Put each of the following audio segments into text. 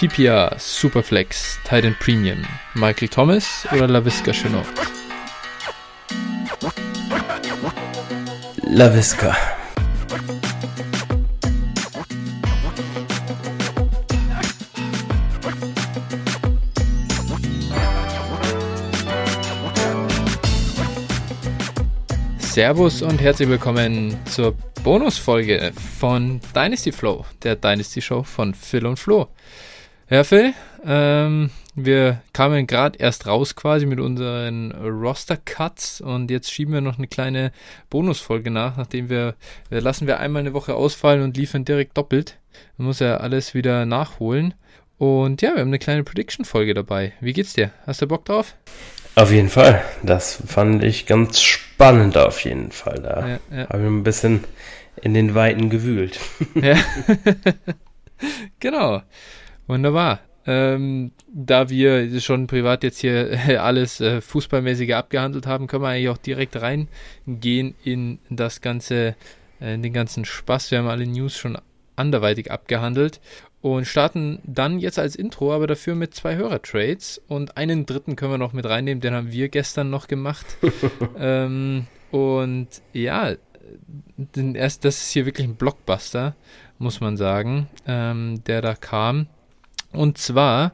PPR, Superflex, Titan Premium, Michael Thomas oder LaVisca Chenot? LaVisca. Servus und herzlich willkommen zur Bonusfolge von Dynasty Flow, der Dynasty Show von Phil und Flo. Ja, Phil, ähm, wir kamen gerade erst raus quasi mit unseren Roster-Cuts und jetzt schieben wir noch eine kleine Bonusfolge nach, nachdem wir, wir lassen wir einmal eine Woche ausfallen und liefern direkt doppelt. Man muss ja alles wieder nachholen. Und ja, wir haben eine kleine Prediction-Folge dabei. Wie geht's dir? Hast du Bock drauf? Auf jeden Fall. Das fand ich ganz spannend auf jeden Fall. Da ja, ja. habe ich ein bisschen in den Weiten gewühlt. Ja. genau. Wunderbar. Ähm, da wir schon privat jetzt hier alles äh, Fußballmäßige abgehandelt haben, können wir eigentlich auch direkt reingehen in das ganze, äh, in den ganzen Spaß. Wir haben alle News schon anderweitig abgehandelt und starten dann jetzt als Intro, aber dafür mit zwei Hörertrades und einen dritten können wir noch mit reinnehmen, den haben wir gestern noch gemacht. ähm, und ja, den erst, das ist hier wirklich ein Blockbuster, muss man sagen, ähm, der da kam. Und zwar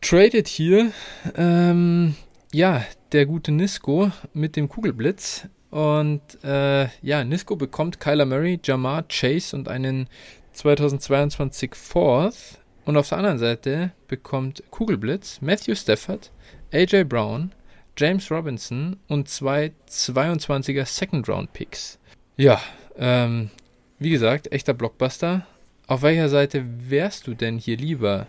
tradet hier ähm, ja der gute Nisco mit dem Kugelblitz. Und äh, ja, Nisco bekommt Kyler Murray, Jamar Chase und einen 2022 Fourth. Und auf der anderen Seite bekommt Kugelblitz Matthew Stafford, AJ Brown, James Robinson und zwei 22er Second Round Picks. Ja, ähm, wie gesagt, echter Blockbuster. Auf welcher Seite wärst du denn hier lieber?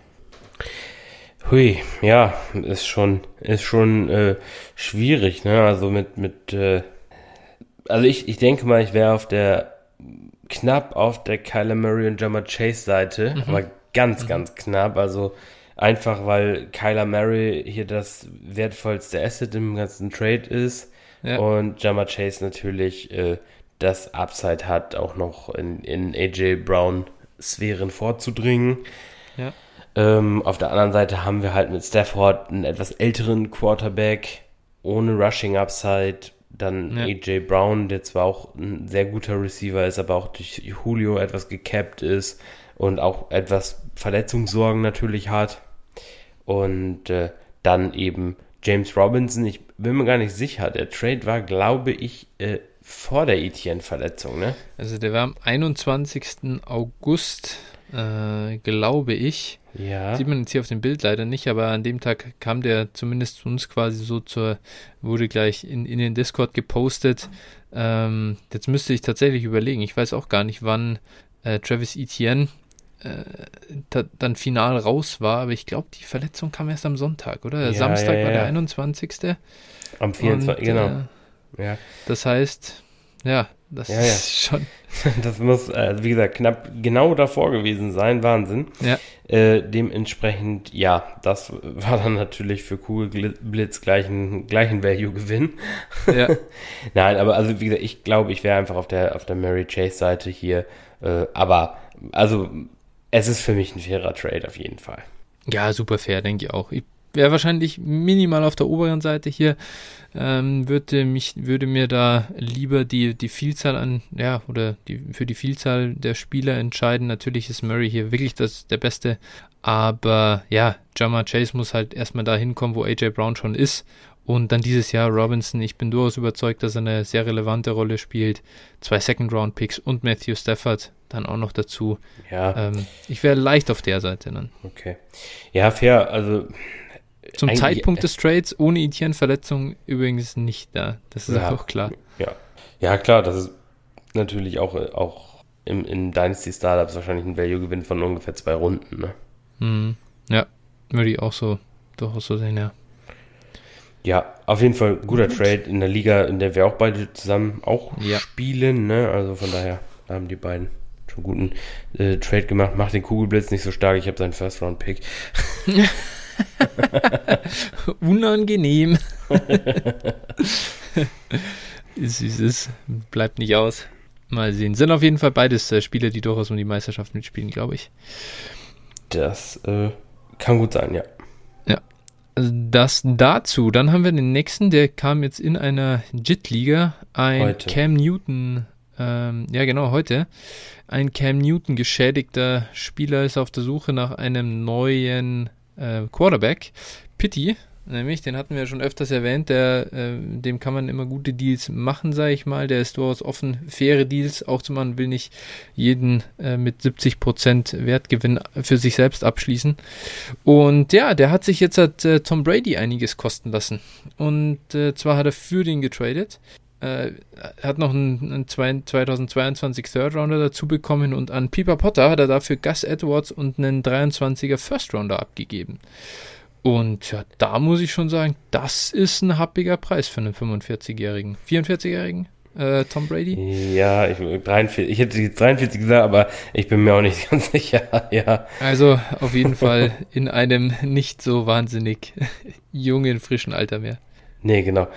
Hui, ja, ist schon, ist schon äh, schwierig, ne? Also mit, mit, äh, also ich, ich denke mal, ich wäre auf der knapp auf der Kyler Murray und Jammer Chase Seite, mhm. aber ganz, mhm. ganz knapp. Also einfach, weil Kyler Murray hier das wertvollste Asset im ganzen Trade ist ja. und Jammer Chase natürlich äh, das Upside hat, auch noch in, in AJ Brown Sphären vorzudringen. Ja. Ähm, auf der anderen Seite haben wir halt mit Stafford einen etwas älteren Quarterback ohne Rushing Upside, dann ja. AJ Brown, der zwar auch ein sehr guter Receiver ist, aber auch durch Julio etwas gecapped ist und auch etwas Verletzungssorgen natürlich hat. Und äh, dann eben James Robinson. Ich bin mir gar nicht sicher. Der Trade war, glaube ich, äh, vor der Etienne-Verletzung, ne? Also der war am 21. August, äh, glaube ich. Ja. Sieht man jetzt hier auf dem Bild leider nicht, aber an dem Tag kam der zumindest zu uns quasi so zur, wurde gleich in, in den Discord gepostet. Ähm, jetzt müsste ich tatsächlich überlegen. Ich weiß auch gar nicht, wann äh, Travis Etienne äh, dann final raus war, aber ich glaube, die Verletzung kam erst am Sonntag, oder? Ja, Samstag ja, war der 21. Am 24. Und, genau. Ja. Das heißt, ja, das ja, ja. ist schon. Das muss, also wie gesagt, knapp genau davor gewesen sein. Wahnsinn. Ja. Äh, dementsprechend, ja, das war dann natürlich für Kugelblitz gleichen, gleichen Value-Gewinn. Ja. Nein, aber also wie gesagt, ich glaube, ich wäre einfach auf der, auf der Mary Chase-Seite hier. Äh, aber, also, es ist für mich ein fairer Trade auf jeden Fall. Ja, super fair, denke ich auch. Ich wäre wahrscheinlich minimal auf der oberen Seite hier. Ähm, würde mich, würde mir da lieber die, die Vielzahl an, ja, oder die, für die Vielzahl der Spieler entscheiden. Natürlich ist Murray hier wirklich das, der Beste. Aber ja, Jamar Chase muss halt erstmal da hinkommen, wo AJ Brown schon ist. Und dann dieses Jahr Robinson, ich bin durchaus überzeugt, dass er eine sehr relevante Rolle spielt. Zwei Second-Round-Picks und Matthew Stafford dann auch noch dazu. Ja. Ähm, ich wäre leicht auf der Seite dann. Okay. Ja, fair. Also zum Zeitpunkt des Trades ohne Etienne-Verletzung übrigens nicht da. Das ist ja, auch klar. Ja. ja, klar, das ist natürlich auch, auch im, in Dynasty Startups wahrscheinlich ein Value-Gewinn von ungefähr zwei Runden. Ne? Mhm. Ja, würde ich auch so durchaus so sehen, ja. Ja, auf jeden Fall guter Gut. Trade in der Liga, in der wir auch beide zusammen auch ja. spielen. Ne? Also von daher haben die beiden schon guten äh, Trade gemacht. Macht den Kugelblitz nicht so stark. Ich habe seinen First-Round-Pick. Unangenehm. ist, ist, ist, bleibt nicht aus. Mal sehen. Sind auf jeden Fall beides äh, Spiele, die durchaus um die Meisterschaft mitspielen, glaube ich. Das äh, Kann gut sein, ja. Ja. Das dazu. Dann haben wir den nächsten, der kam jetzt in einer JIT-Liga. Ein heute. Cam Newton, ähm, ja genau, heute. Ein Cam Newton geschädigter Spieler ist auf der Suche nach einem neuen äh, Quarterback. Pitti Nämlich, den hatten wir schon öfters erwähnt, der, äh, dem kann man immer gute Deals machen, sage ich mal. Der ist durchaus offen, faire Deals auch zu machen, will nicht jeden äh, mit 70% Wertgewinn für sich selbst abschließen. Und ja, der hat sich jetzt hat äh, Tom Brady einiges kosten lassen. Und äh, zwar hat er für den getradet. Äh, hat noch einen, einen 2022 Third Rounder dazu bekommen und an Piper Potter hat er dafür Gus Edwards und einen 23er First Rounder abgegeben. Und ja, da muss ich schon sagen, das ist ein happiger Preis für einen 45-Jährigen. 44-Jährigen? Äh, Tom Brady? Ja, ich, 43, ich hätte jetzt 43 gesagt, aber ich bin mir auch nicht ganz sicher. ja. Also auf jeden Fall in einem nicht so wahnsinnig jungen, frischen Alter mehr. Nee, genau.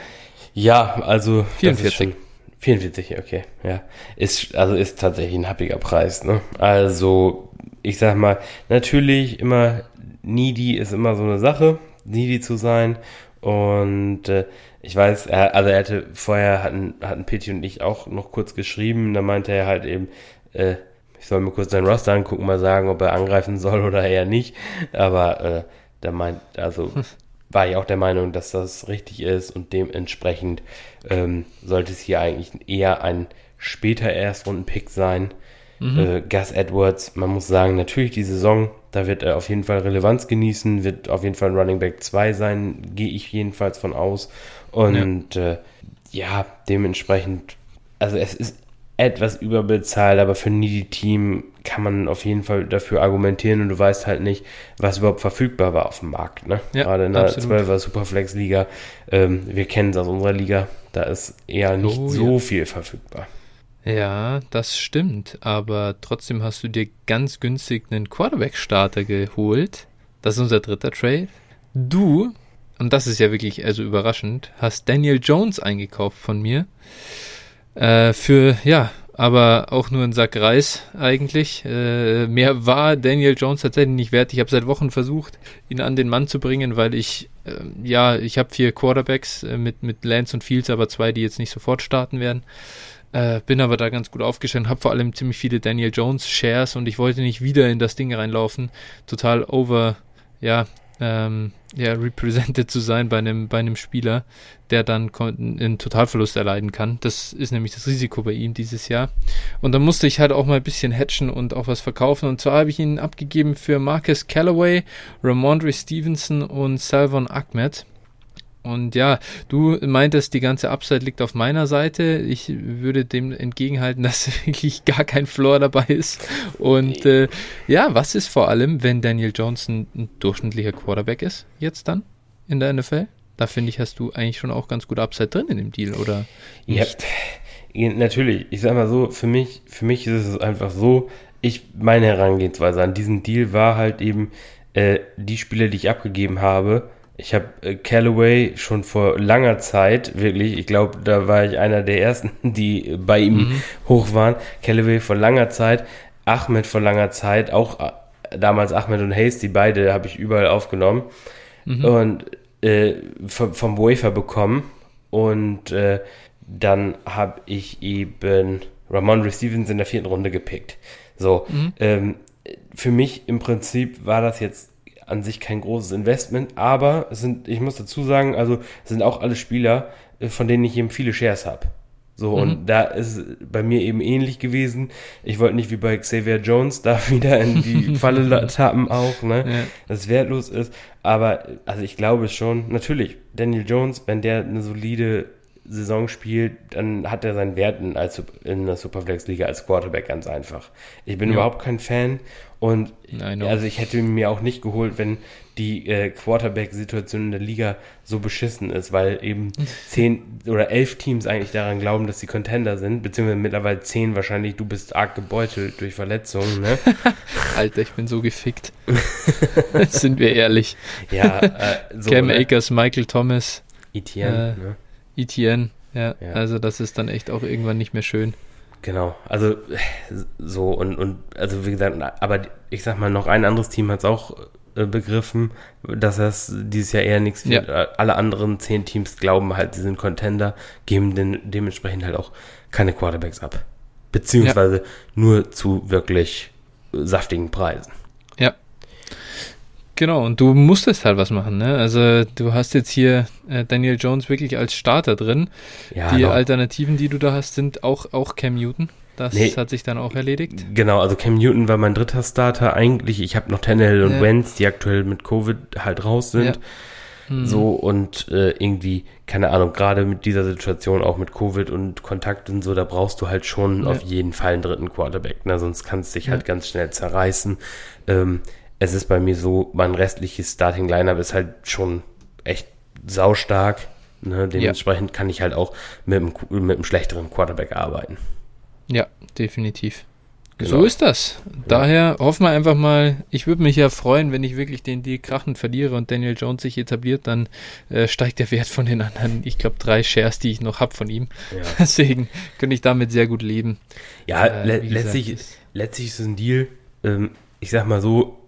Ja, also 44. 44, okay, ja. Ist, also ist tatsächlich ein happiger Preis, ne? Also, ich sag mal, natürlich immer needy ist immer so eine Sache, needy zu sein. Und äh, ich weiß, er, also er hatte vorher hatten, hatten Peti und ich auch noch kurz geschrieben, da meinte er halt eben, äh, ich soll mir kurz seinen Roster angucken, mal sagen, ob er angreifen soll oder eher nicht. Aber äh, da meint, also war ich auch der Meinung, dass das richtig ist und dementsprechend ähm, sollte es hier eigentlich eher ein später Erstrunden-Pick sein. Mhm. Äh, Gus Edwards, man muss sagen, natürlich die Saison da wird er auf jeden Fall Relevanz genießen, wird auf jeden Fall ein Running Back 2 sein, gehe ich jedenfalls von aus. Und ja. Äh, ja, dementsprechend, also es ist etwas überbezahlt, aber für Needy Team kann man auf jeden Fall dafür argumentieren und du weißt halt nicht, was überhaupt verfügbar war auf dem Markt. Ne? Ja, Gerade in der 12er Superflex-Liga, ähm, wir kennen es aus unserer Liga, da ist eher nicht oh, so ja. viel verfügbar. Ja, das stimmt, aber trotzdem hast du dir ganz günstig einen Quarterback-Starter geholt. Das ist unser dritter Trade. Du, und das ist ja wirklich also überraschend, hast Daniel Jones eingekauft von mir. Äh, für, ja, aber auch nur ein Sack Reis eigentlich. Äh, mehr war Daniel Jones tatsächlich nicht wert. Ich habe seit Wochen versucht, ihn an den Mann zu bringen, weil ich, äh, ja, ich habe vier Quarterbacks äh, mit, mit Lance und Fields, aber zwei, die jetzt nicht sofort starten werden. Äh, bin aber da ganz gut aufgestellt, habe vor allem ziemlich viele Daniel Jones Shares und ich wollte nicht wieder in das Ding reinlaufen, total over, ja, ähm, ja, represented zu sein bei einem, bei einem Spieler, der dann einen Totalverlust erleiden kann. Das ist nämlich das Risiko bei ihm dieses Jahr. Und dann musste ich halt auch mal ein bisschen hatchen und auch was verkaufen. Und zwar habe ich ihn abgegeben für Marcus Callaway, Ramondre Stevenson und Salvon Ahmed. Und ja, du meintest, die ganze Upside liegt auf meiner Seite. Ich würde dem entgegenhalten, dass wirklich gar kein Floor dabei ist. Und äh, ja, was ist vor allem, wenn Daniel Johnson ein durchschnittlicher Quarterback ist, jetzt dann in der NFL? Da finde ich, hast du eigentlich schon auch ganz gut Upside drin in dem Deal, oder? Nicht? Ja, natürlich. Ich sag mal so, für mich, für mich ist es einfach so, ich, meine Herangehensweise an diesen Deal war halt eben, äh, die Spieler, die ich abgegeben habe, ich habe äh, Callaway schon vor langer Zeit, wirklich, ich glaube, da war ich einer der ersten, die bei ihm mhm. hoch waren. Callaway vor langer Zeit, Ahmed vor langer Zeit, auch äh, damals Ahmed und Hasty, beide habe ich überall aufgenommen mhm. und äh, vom, vom Wafer bekommen. Und äh, dann habe ich eben Ramon Stevens in der vierten Runde gepickt. So, mhm. ähm, für mich im Prinzip war das jetzt an sich kein großes Investment, aber es sind, ich muss dazu sagen, also es sind auch alle Spieler, äh, von denen ich eben viele Shares habe. So, mhm. und da ist bei mir eben ähnlich gewesen. Ich wollte nicht wie bei Xavier Jones da wieder in die Falle tappen auch, ne? Ja. Dass es wertlos ist. Aber, also ich glaube schon, natürlich, Daniel Jones, wenn der eine solide Saison spielt, dann hat er seinen Wert in, als, in der Superflex-Liga als Quarterback ganz einfach. Ich bin ja. überhaupt kein Fan und also ich hätte mir auch nicht geholt, wenn die äh, Quarterback-Situation in der Liga so beschissen ist, weil eben zehn oder elf Teams eigentlich daran glauben, dass sie Contender sind, beziehungsweise mittlerweile zehn wahrscheinlich. Du bist arg gebeutelt durch Verletzungen, ne? Alter, ich bin so gefickt. sind wir ehrlich. Ja, äh, so, Cam ne? Akers, Michael Thomas. Etienne, äh, ne? Etienne, ja, ja. Also das ist dann echt auch irgendwann nicht mehr schön. Genau, also so und, und also wie gesagt, aber ich sag mal, noch ein anderes Team hat es auch äh, begriffen, dass das dieses Jahr eher nichts wird. Ja. Alle anderen zehn Teams glauben halt, sie sind Contender, geben den, dementsprechend halt auch keine Quarterbacks ab. Beziehungsweise ja. nur zu wirklich saftigen Preisen. Ja. Genau, und du musstest halt was machen, ne? Also du hast jetzt hier äh, Daniel Jones wirklich als Starter drin. Ja, die doch. Alternativen, die du da hast, sind auch, auch Cam Newton. Das nee, hat sich dann auch erledigt. Genau, also Cam Newton war mein dritter Starter. Eigentlich, ich habe noch Tannehill und ja. Wentz, die aktuell mit Covid halt raus sind. Ja. Mhm. So und äh, irgendwie, keine Ahnung, gerade mit dieser Situation, auch mit Covid und Kontakt und so, da brauchst du halt schon ja. auf jeden Fall einen dritten Quarterback, ne? sonst kannst du dich halt ganz schnell zerreißen. Ähm, es ist bei mir so, mein restliches Starting Lineup ist halt schon echt saustark. Ne? Dementsprechend kann ich halt auch mit einem, mit einem schlechteren Quarterback arbeiten. Ja, definitiv. Genau. So ist das. Daher ja. hoffen wir einfach mal, ich würde mich ja freuen, wenn ich wirklich den Deal krachend verliere und Daniel Jones sich etabliert, dann äh, steigt der Wert von den anderen, ich glaube, drei Shares, die ich noch habe von ihm. Ja. Deswegen könnte ich damit sehr gut leben. Ja, äh, le letztlich, gesagt, ist, letztlich ist es ein Deal, ähm, ich sag mal so,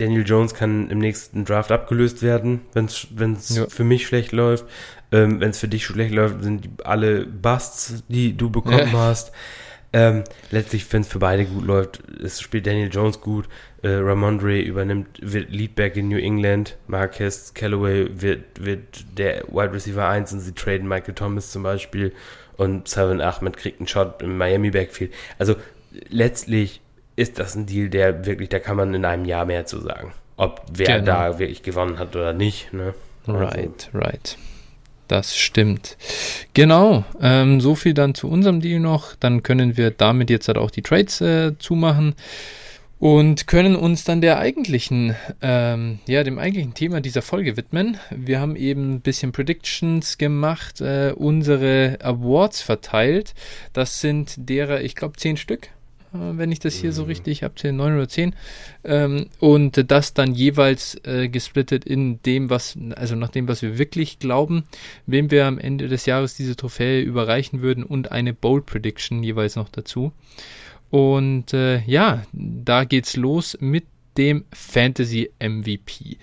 Daniel Jones kann im nächsten Draft abgelöst werden, wenn es ja. für mich schlecht läuft. Ähm, wenn es für dich schlecht läuft, sind die alle Busts, die du bekommen hast. Ähm, letztlich, wenn es für beide gut läuft, es spielt Daniel Jones gut. Äh, Ramondre übernimmt, wird Leadback in New England. Marquez Callaway wird, wird der Wide Receiver 1 und sie traden Michael Thomas zum Beispiel. Und Seven Ahmed kriegt einen Shot im Miami Backfield. Also letztlich ist das ein Deal, der wirklich, da kann man in einem Jahr mehr zu sagen. Ob wer genau. da wirklich gewonnen hat oder nicht. Ne? Also. Right, right. Das stimmt. Genau, ähm, so viel dann zu unserem Deal noch. Dann können wir damit jetzt halt auch die Trades äh, zumachen und können uns dann der eigentlichen, ähm, ja, dem eigentlichen Thema dieser Folge widmen. Wir haben eben ein bisschen Predictions gemacht, äh, unsere Awards verteilt. Das sind derer, ich glaube, zehn Stück wenn ich das hier so mhm. richtig habe, 9 oder 10. Ähm, und das dann jeweils äh, gesplittet in dem, was, also nach dem, was wir wirklich glauben, wem wir am Ende des Jahres diese Trophäe überreichen würden und eine Bold Prediction jeweils noch dazu. Und äh, ja, da geht's los mit dem Fantasy MVP.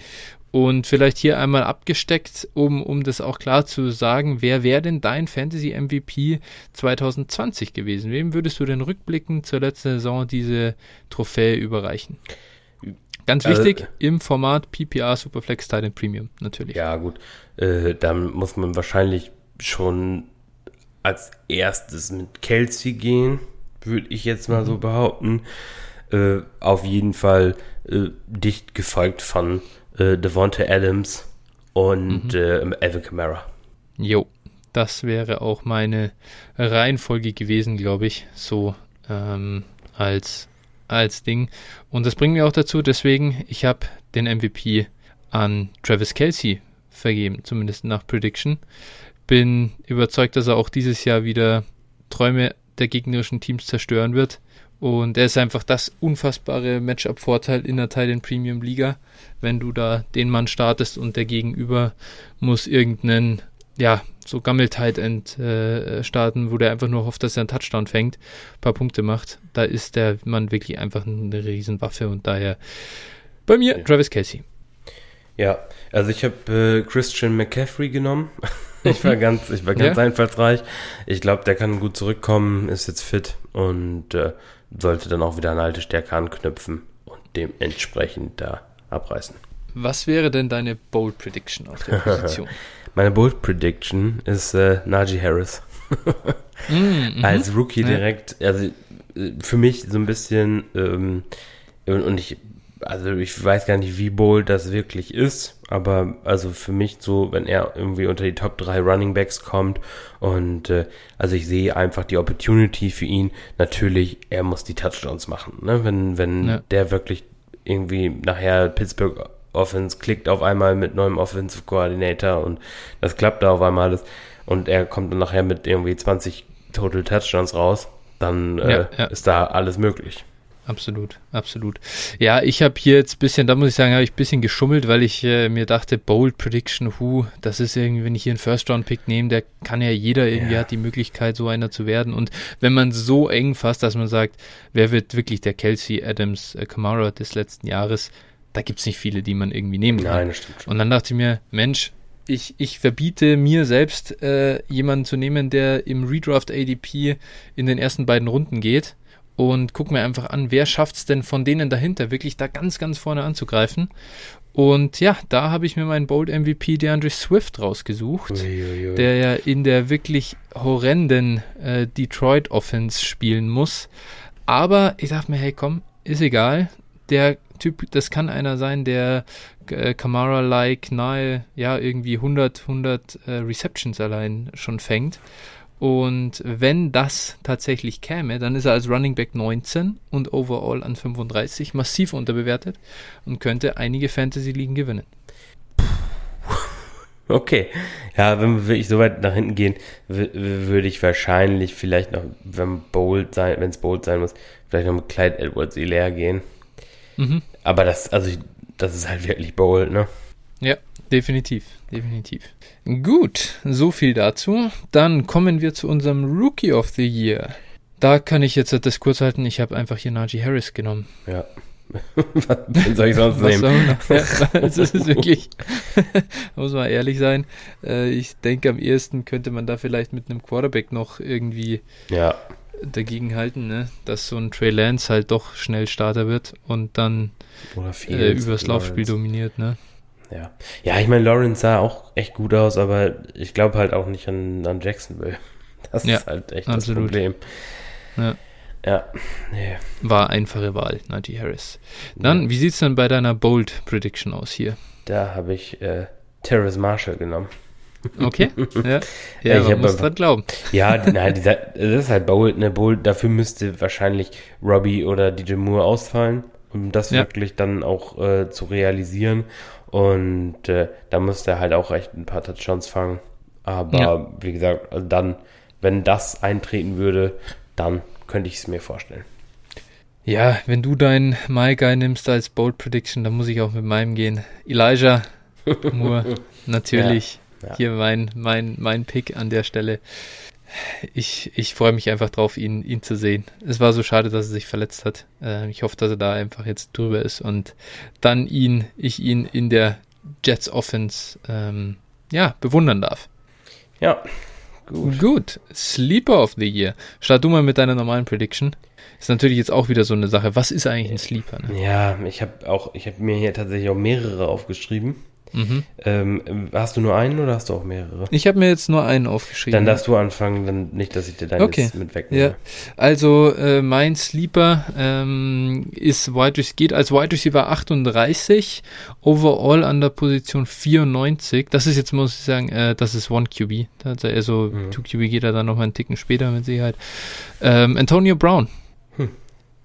Und vielleicht hier einmal abgesteckt, um, um das auch klar zu sagen, wer wäre denn dein Fantasy MVP 2020 gewesen? Wem würdest du denn rückblickend zur letzten Saison diese Trophäe überreichen? Ganz also, wichtig, also, im Format PPR Superflex Titan Premium, natürlich. Ja, gut. Äh, dann muss man wahrscheinlich schon als erstes mit Kelsey gehen, würde ich jetzt mal mhm. so behaupten. Äh, auf jeden Fall äh, dicht gefolgt von äh, Devonta Adams und mhm. äh, Evan Kamara. Jo, das wäre auch meine Reihenfolge gewesen, glaube ich, so ähm, als, als Ding. Und das bringt mir auch dazu, deswegen, ich habe den MVP an Travis Kelsey vergeben, zumindest nach Prediction. Bin überzeugt, dass er auch dieses Jahr wieder Träume der gegnerischen Teams zerstören wird. Und er ist einfach das unfassbare Matchup-Vorteil in der Titan Premium Liga, wenn du da den Mann startest und der Gegenüber muss irgendeinen, ja, so Gammel-Tight End äh, starten, wo der einfach nur hofft, dass er einen Touchdown fängt, ein paar Punkte macht. Da ist der Mann wirklich einfach eine Riesenwaffe und daher bei mir Travis Casey. Ja, also ich habe äh, Christian McCaffrey genommen. ich war ganz, ich war ganz ja. einfallsreich. Ich glaube, der kann gut zurückkommen, ist jetzt fit und äh, sollte dann auch wieder eine alte Stärke anknüpfen und dementsprechend da abreißen. Was wäre denn deine Bold Prediction auf der Position? Meine Bold Prediction ist äh, Najee Harris. mm, Als Rookie direkt, also äh, für mich so ein bisschen, ähm, und ich also ich weiß gar nicht, wie bold das wirklich ist, aber also für mich so, wenn er irgendwie unter die Top 3 Running Backs kommt und äh, also ich sehe einfach die Opportunity für ihn. Natürlich, er muss die Touchdowns machen, ne? Wenn, wenn ja. der wirklich irgendwie nachher Pittsburgh Offense klickt auf einmal mit neuem Offensive Coordinator und das klappt da auf einmal alles und er kommt dann nachher mit irgendwie 20 Total Touchdowns raus, dann äh, ja, ja. ist da alles möglich absolut, absolut. Ja, ich habe hier jetzt ein bisschen, da muss ich sagen, habe ich ein bisschen geschummelt, weil ich äh, mir dachte, Bold Prediction, Who, das ist irgendwie, wenn ich hier einen First-Round-Pick nehme, der kann ja jeder irgendwie, ja. hat die Möglichkeit, so einer zu werden. Und wenn man so eng fasst, dass man sagt, wer wird wirklich der Kelsey Adams äh, Kamara des letzten Jahres, da gibt es nicht viele, die man irgendwie nehmen kann. Nein, das stimmt schon. Und dann dachte ich mir, Mensch, ich, ich verbiete mir selbst, äh, jemanden zu nehmen, der im Redraft ADP in den ersten beiden Runden geht und guck mir einfach an, wer schafft es denn von denen dahinter, wirklich da ganz, ganz vorne anzugreifen. Und ja, da habe ich mir meinen Bold MVP DeAndre Swift rausgesucht, Uiuiui. der ja in der wirklich horrenden äh, Detroit Offense spielen muss. Aber ich dachte mir, hey, komm, ist egal. Der Typ, das kann einer sein, der äh, Kamara-like nahe, ja, irgendwie 100, 100 äh, Receptions allein schon fängt. Und wenn das tatsächlich käme, dann ist er als Running Back 19 und overall an 35 massiv unterbewertet und könnte einige Fantasy-Ligen gewinnen. Okay. Ja, wenn wir wirklich so weit nach hinten gehen, würde ich wahrscheinlich vielleicht noch, wenn bold sein, wenn es bold sein muss, vielleicht noch mit Clyde Edwards leer gehen. Mhm. Aber das, also das ist halt wirklich bold, ne? Ja, definitiv, definitiv. Gut, so viel dazu. Dann kommen wir zu unserem Rookie of the Year. Da kann ich jetzt das kurz halten. Ich habe einfach hier Najee Harris genommen. Ja. Was wen soll ich sonst Was nehmen? noch? Ja, das ist wirklich, muss man ehrlich sein. Äh, ich denke, am ehesten könnte man da vielleicht mit einem Quarterback noch irgendwie Ja, dagegen halten, ne? dass so ein Trey Lance halt doch schnell Starter wird und dann äh, übers Laufspiel Lawrence. dominiert. Ne? Ja, ja ich meine, Lawrence sah auch echt gut aus, aber ich glaube halt auch nicht an, an Jacksonville. Das Ja, ist halt echt absolut. das Problem. Ja. Ja, nee. War einfache Wahl, Najee Harris. Dann, Ja, wie sieht's denn bei deiner Bold Prediction aus hier? da habe ich äh, Terrace Marshall genommen. Okay? ja, Ja, ja ich muss einfach- dran glauben. Ja, nein, dieser, das ist halt Bold, ne? Bold, dafür müsste wahrscheinlich Robbie oder DJ Moore ausfallen, um das Ja. wirklich dann auch äh, zu realisieren. Und äh, da müsste er halt auch echt ein paar Touchdowns fangen. Aber Ja. wie gesagt, also dann, wenn das eintreten würde, dann könnte ich es mir vorstellen. Ja, wenn du deinen My Guy nimmst als Bold Prediction, dann muss ich auch mit meinem gehen. Elijah Moore, natürlich. Ja, ja. Hier mein, mein, mein Pick an der Stelle. Ich, ich freue mich einfach drauf, ihn, ihn zu sehen. Es war so schade, dass er sich verletzt hat. Äh, ich hoffe, dass er da einfach jetzt drüber ist und dann ihn, ich ihn in der Jets Offense ähm, ja, bewundern darf. Ja, gut. Gut, Sleeper of the Year. Start du mal mit deiner normalen Prediction. Ist natürlich jetzt auch wieder so eine Sache. Was ist eigentlich ein Sleeper? Ne? Ja, ich habe auch, ich habe mir hier tatsächlich auch mehrere aufgeschrieben. Mhm. Ähm, hast du nur einen oder hast du auch mehrere? Ich habe mir jetzt nur einen aufgeschrieben. Dann darfst du anfangen, dann nicht, dass ich dir deinen Okay. mit wegnehme. Ja, also äh, mein Sleeper ähm, ist Wide Receiver, geht als Wide Receiver 38, overall an der Position 94. Das ist jetzt, muss ich sagen, äh, das ist One QB. Also Mhm. 2 QB geht er dann noch mal einen Ticken später mit Sicherheit. Ähm, Antonio Brown. Hm.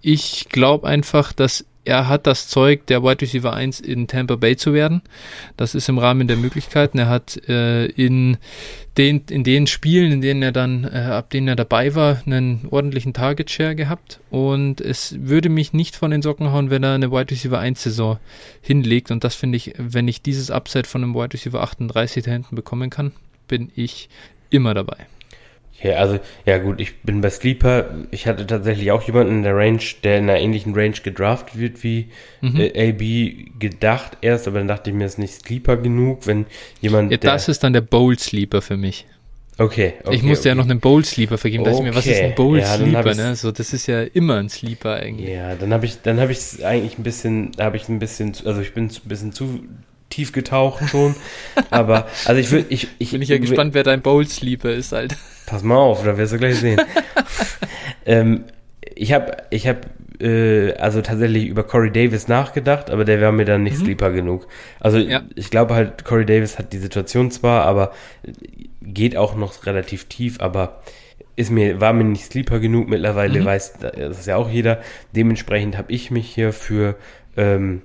Ich glaube einfach, dass er hat das Zeug, der Wide Receiver 1 in Tampa Bay zu werden. Das ist im Rahmen der Möglichkeiten. Er hat äh, in den, in den Spielen, in denen er dann, äh, ab denen er dabei war, einen ordentlichen Target Share gehabt. Und es würde mich nicht von den Socken hauen, wenn er eine Wide Receiver 1 Saison hinlegt. Und das finde ich, wenn ich dieses Upside von einem Wide Receiver 38 da hinten bekommen kann, bin ich immer dabei. Ja, also, ja gut, ich bin bei Sleeper. Ich hatte tatsächlich auch jemanden in der Range, der in einer ähnlichen Range gedraftet wird wie Mhm. äh, AB gedacht erst, aber dann dachte ich mir, ist nicht Sleeper genug, wenn jemand. Ja, das ist dann der Bold Sleeper für mich. okay, okay. ich musste okay. ja noch einen Bold Sleeper vergeben. Da dachte ich mir, was ist ein Okay. Ja, hab Sleeper? ich's- Ne? So, das ist ja immer ein Sleeper eigentlich. Ja, dann habe ich, dann habe ich es eigentlich ein bisschen, habe ich ein bisschen, zu- also ich bin ein bisschen zu tief getaucht schon, aber also ich will, ich, ich Bin ich ja gespannt, wer dein Bold Sleeper ist, Alter. Pass mal auf, da wirst du gleich sehen. ähm, ich habe, ich habe, äh, also tatsächlich über Corey Davis nachgedacht, aber der wäre mir dann nicht Mhm. Sleeper genug. Also Ja. ich glaube halt, Corey Davis hat die Situation zwar, aber geht auch noch relativ tief, aber ist mir, war mir nicht Sleeper genug. Mittlerweile Mhm. weiß das ist ja auch jeder. Dementsprechend habe ich mich hier für, ähm,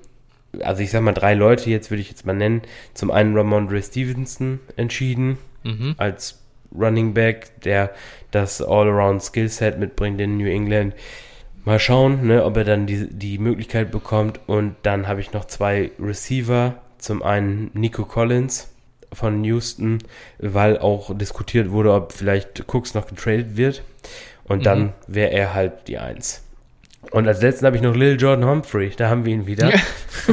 also ich sag mal drei Leute jetzt würde ich jetzt mal nennen. Zum einen Ramondre Stevenson entschieden Mhm. als Running Back, der das All-Around Skillset mitbringt in New England. Mal schauen, ne, ob er dann die, die Möglichkeit bekommt. Und dann habe ich noch zwei Receiver. Zum einen Nico Collins von Houston, weil auch diskutiert wurde, ob vielleicht Cooks noch getradet wird. Und Mhm. dann wäre er halt die Eins. Und als letzten habe ich noch Lil Jordan Humphrey. Da haben wir ihn wieder.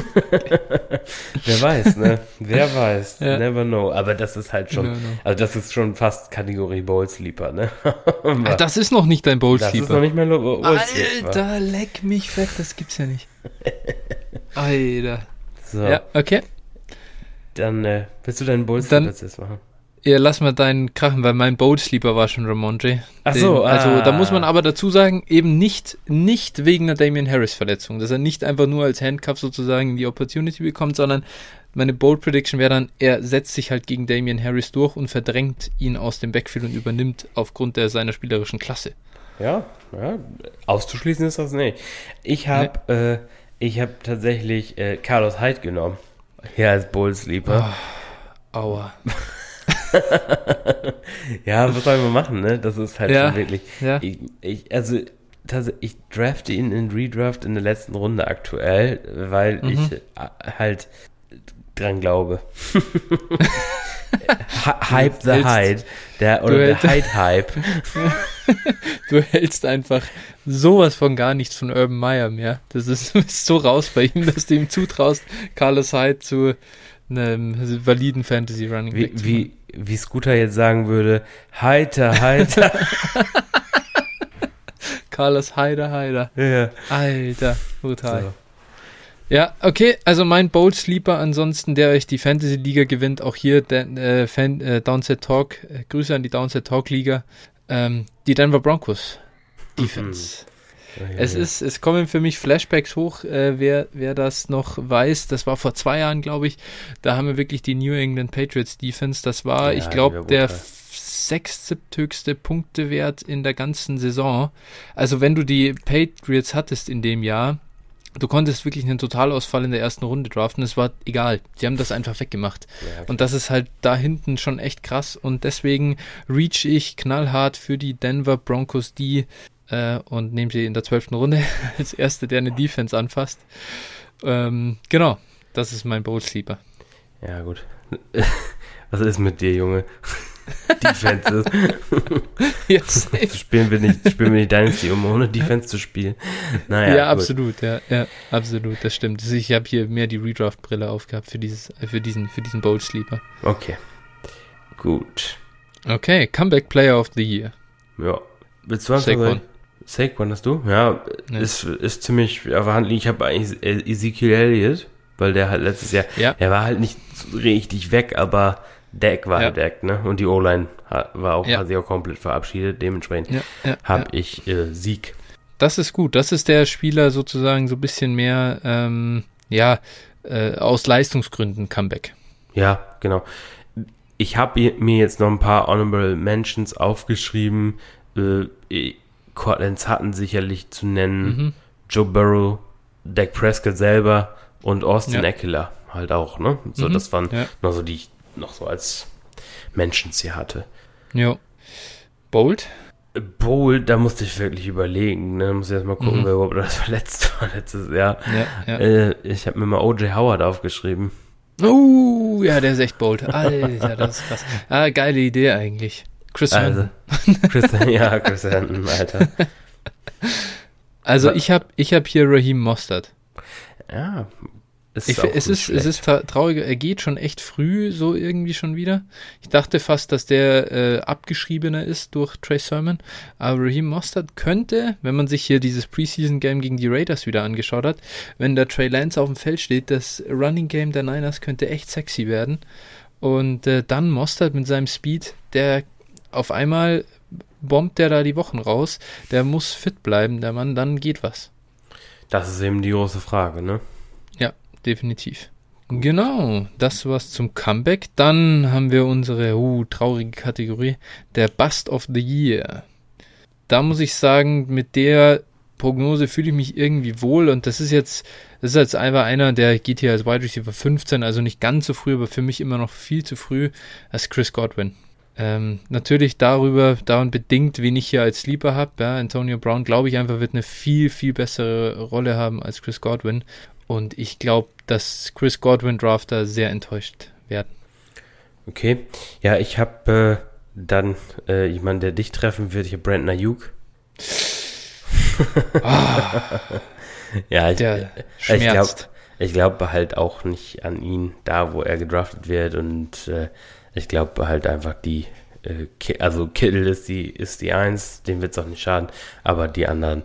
Wer weiß, ne? Wer weiß. Ja. Never know. Aber das ist halt schon, No, no. also das ist schon fast Kategorie Bowl Sleeper, ne? Ah, das ist noch nicht dein Bowl das ist noch Sleeper. nicht Lo- Bowl Sleeper. Alter, leck mich fett, das gibt's ja nicht. Alter. So, Ja, okay. dann äh, willst du deinen Bowl Sleeper jetzt machen? Ja, lass mal deinen krachen, weil mein Bold Sleeper war schon Ramondre. Ach Den- so, Also ah. da muss man aber dazu sagen, eben nicht, nicht wegen der Damian Harris Verletzung, dass er nicht einfach nur als Handcuff sozusagen die Opportunity bekommt, sondern meine Bold Prediction wäre dann, er setzt sich halt gegen Damian Harris durch und verdrängt ihn aus dem Backfield und übernimmt aufgrund der seiner spielerischen Klasse. Ja, ja, auszuschließen ist das nicht. Ich habe äh, ich habe tatsächlich äh, Carlos Hyde genommen. Hier als Bowl Sleeper. Aua. Ja, was soll man machen, ne? Das ist halt Ja, schon wirklich. ja. Ich, ich, also, ich drafte ihn in Redraft in der letzten Runde aktuell, weil Mhm. ich äh, halt dran glaube. Hy- Hype the Hyde. Der, oder der Hyde Hype. Du hältst einfach sowas von gar nichts von Urban Meyer mehr. Das ist, du bist so raus bei ihm, dass du ihm zutraust, Carlos Hyde zu einem validen Fantasy Running Wie, Back zu wie, wie Scooter jetzt sagen würde, heiter, heiter. Carlos Heider, Heider. ja. Alter, brutal. So. Ja, okay, also mein Bold Sleeper ansonsten, der euch die Fantasy Liga gewinnt, auch hier der äh, Fan, äh, Downset Talk, äh, Grüße an die Downset Talk Liga, ähm, die Denver Broncos Defense. Es ist, es kommen für mich Flashbacks hoch, äh, wer, wer das noch weiß, das war vor zwei Jahren, glaube ich, da haben wir wirklich die New England Patriots Defense, das war, ich glaube, der sechsthöchste Punktewert in der ganzen Saison. Also wenn du die Patriots hattest in dem Jahr, du konntest wirklich einen Totalausfall in der ersten Runde draften, es war egal, sie haben das einfach weggemacht. Ja, okay. Und das ist halt da hinten schon echt krass. Und deswegen reach ich knallhart für die Denver Broncos die äh, und nehme sie in der zwölften Runde als erste, der eine Defense anfasst. Ähm, genau, das ist mein Bold Sleeper. ja, gut. Was ist mit dir, Junge? Defenses. Yes. spielen wir nicht, spielen wir nicht Dynasty, um ohne Defense zu spielen. Naja, Ja, gut. absolut, ja, ja, absolut, das stimmt. Also ich habe hier mehr die Redraft-Brille aufgehabt für dieses, für diesen, für diesen Bold Sleeper. Okay. Gut. Okay, Comeback Player of the Year. Ja. Willst du anfangen? Saquon hast du? Ja, Ja. Ist, ist ziemlich Hand liegen. Ich habe eigentlich Ezekiel Elliott, weil der halt letztes Jahr, Ja. der war halt nicht richtig weg, aber Deck war Ja. halt Deck, ne? Und die O-Line war auch, Ja. hat sich auch komplett verabschiedet. Dementsprechend habe ich äh, Sieg. Das ist gut. Das ist der Spieler sozusagen so ein bisschen mehr, ähm, ja, äh, aus Leistungsgründen Comeback. Ja, genau. Ich habe mir jetzt noch ein paar Honorable Mentions aufgeschrieben. Äh, Cortland Sutton sicherlich zu nennen. Mhm. Joe Burrow, Dak Prescott selber und Austin Ja. Eckler halt auch, ne? So, Mhm. das waren Ja. noch so, die ich noch so als Mentions hier hatte. Jo. Bold? Bowl, da musste ich wirklich überlegen, ne? Da muss ich erst mal gucken, Mhm. wer überhaupt das verletzt war letztes Jahr. Ja, ja. Äh, ich habe mir mal O.J. Howard aufgeschrieben. Oh, ja, der ist echt bold. Alter, das ist krass. Ah, geile Idee eigentlich. Chris Also, Herndon. Chris, ja, Chris Herndon, Alter. Also ich habe ich hab hier Raheem Mostert. Ja, ist Ich, es, ist, es ist tra traurig, er geht schon echt früh so irgendwie schon wieder. Ich dachte fast, dass der äh, abgeschriebener ist durch Trey Sermon. Aber Raheem Mostert könnte, wenn man sich hier dieses Preseason-Game gegen die Raiders wieder angeschaut hat, wenn der Trey Lance auf dem Feld steht, das Running-Game der Niners könnte echt sexy werden. Und äh, dann Mostert mit seinem Speed, der auf einmal bombt der da die Wochen raus. Der muss fit bleiben, der Mann, dann geht was. Das ist eben die große Frage, ne? definitiv. Genau, das war's zum Comeback. Dann haben wir unsere uh, traurige Kategorie, der Bust of the Year. Da muss ich sagen, mit der Prognose fühle ich mich irgendwie wohl und das ist jetzt, das ist jetzt einfach einer, der geht hier als Wide Receiver 15, also nicht ganz so früh, aber für mich immer noch viel zu früh, als Chris Godwin. Ähm, natürlich darüber, daran bedingt, wen ich hier als Sleeper habe. Ja, Antonio Brown, glaube ich, einfach wird eine viel, viel bessere Rolle haben als Chris Godwin. Und ich glaube, dass Chris Godwin Drafter sehr enttäuscht werden. Okay. Ja, ich habe äh, dann äh, jemanden, der dich treffen wird. Habe Brandon Ayuk. Oh, Ja, ich, der ich glaube ich glaub halt auch nicht an ihn, da wo er gedraftet wird. Und äh, ich glaube halt einfach die, äh, also Kittle ist die, ist die Eins, dem wird es auch nicht schaden. Aber die anderen,